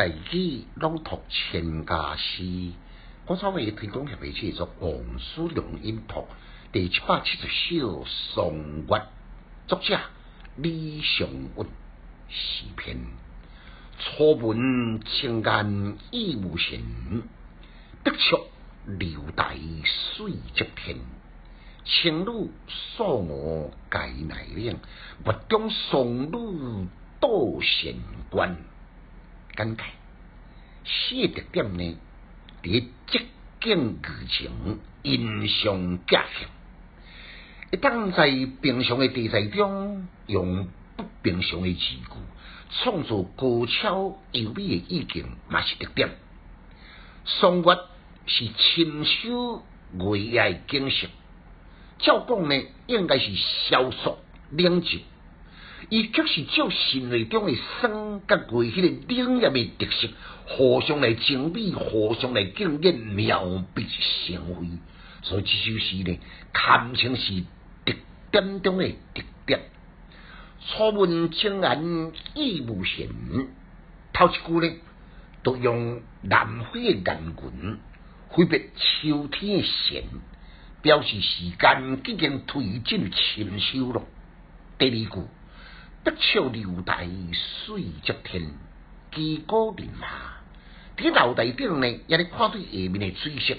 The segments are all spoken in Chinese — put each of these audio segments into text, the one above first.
大义朗读千家诗，我稍微提供下面写作《王叔良音图》第七百七十首《宋月》，作者李尚运，诗篇。初闻情感意无限，得出留待水接天。情侣锁我该奈岭，月中送女到仙关。感慨，写特点呢？伫接近剧情，印象加强。一当在平常的题材中，用不平常的字句，创造高超优美的意境，嘛是特点。双月是清修月夜景色，照讲呢，应该是萧索冷静。伊却是照心内中诶生甲过迄个冷艳的特色，互相来精美，互相来敬艳，妙笔生辉。所以这首诗呢，堪称是特点中诶特点。初闻情言意无限，头一句呢，都用南飞的眼群挥别秋天的弦，表示时间已经推进深秋了。第二句。不笑留台水接天，旗鼓人马。伫楼台顶呢，也咧看到下面的水色，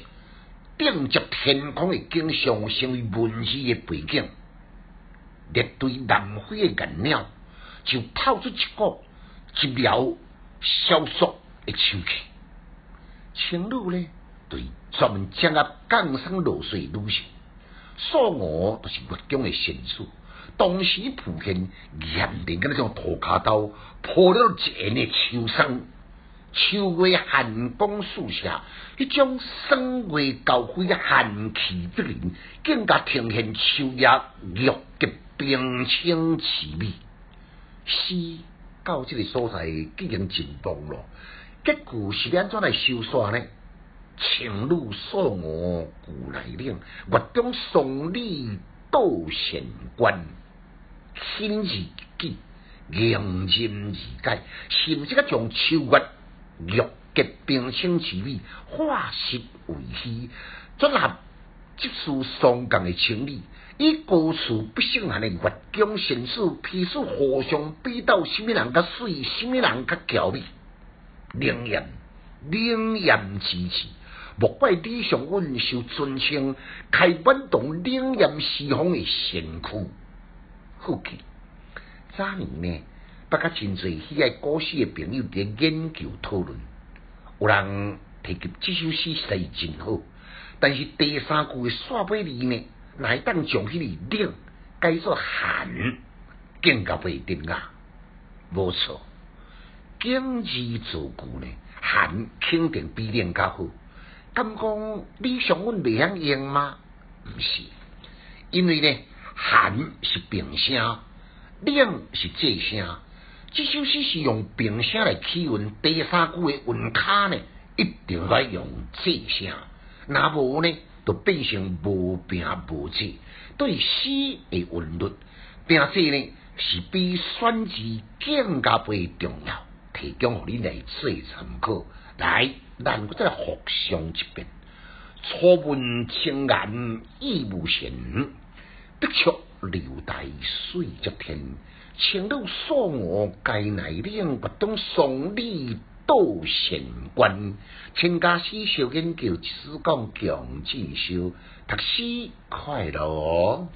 顶接天空的景象，成为文字的背景。列队南飞的颜鸟，就透出一个寂寥萧索的秋气。情侣呢，对专门掌握江山落水女性，所我都是月中的神处。当时普现严厉个那种土卡刀，破了一年的秋霜。秋月寒光树下，一种霜月交辉寒气逼人，更加呈现秋夜玉洁冰清奇美。诗到这个所在已经进步了，结果是安怎来收煞呢？情侣锁我古来岭，月中送你到仙关。心字记，凝心而解，甚至个将秋月玉洁冰清之美化实为虚，转合接受双江的情理，以高处不胜寒的月光现实，彼此互相比斗，什么人较水，什么人较娇美，冷艳冷艳之气，莫怪李尚运受尊称，开满动冷艳西风的先驱。好奇，早年呢，不甲真侪喜爱古诗的朋友伫研究讨论，有人提及这首诗写真好，但是第三句的煞尾字呢，乃当将迄个冷改作寒，更加袂定啊！无错，景字造句呢，寒肯定比冷较好。敢讲李尚文袂晓用吗？毋是，因为呢。寒是平声，冷是仄声。这首诗是用平声来起韵，第三句的韵卡呢，一定要用仄声。那无呢，就变成无平无仄。对诗的韵律，平仄呢，是比选字更加不重要。提供给你来做参考。来，咱再来复诵一遍：初闻情言意无限。得出留待水接天，情侣锁我该奈岭，不懂送你到仙关。请家师小研究，只讲强记修，读书快乐。